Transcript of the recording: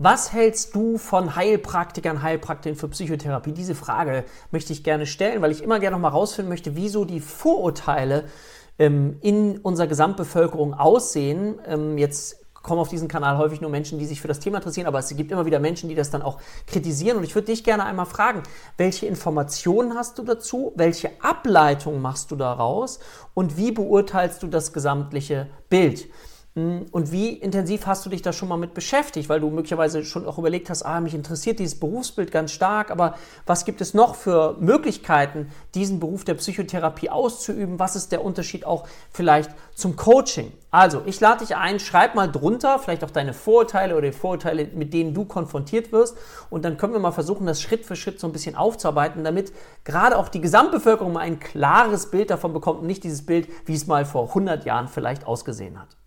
Was hältst du von Heilpraktikern, Heilpraktikern für Psychotherapie? Diese Frage möchte ich gerne stellen, weil ich immer gerne noch mal rausfinden möchte, wieso die Vorurteile ähm, in unserer Gesamtbevölkerung aussehen. Ähm, jetzt kommen auf diesen Kanal häufig nur Menschen, die sich für das Thema interessieren, aber es gibt immer wieder Menschen, die das dann auch kritisieren. Und ich würde dich gerne einmal fragen, welche Informationen hast du dazu? Welche Ableitung machst du daraus? Und wie beurteilst du das gesamtliche Bild? Hm, und wie intensiv hast du dich da schon mal mit beschäftigt? Weil du möglicherweise schon auch überlegt hast, ah, mich interessiert dieses Berufsbild ganz stark, aber was gibt es noch für Möglichkeiten, diesen Beruf der Psychotherapie auszuüben? Was ist der Unterschied auch vielleicht zum Coaching? Also, ich lade dich ein, schreib mal drunter, vielleicht auch deine Vorurteile oder die Vorurteile, mit denen du konfrontiert wirst. Und dann können wir mal versuchen, das Schritt für Schritt so ein bisschen aufzuarbeiten, damit gerade auch die Gesamtbevölkerung mal ein klares Bild davon bekommt und nicht dieses Bild, wie es mal vor 100 Jahren vielleicht ausgesehen hat.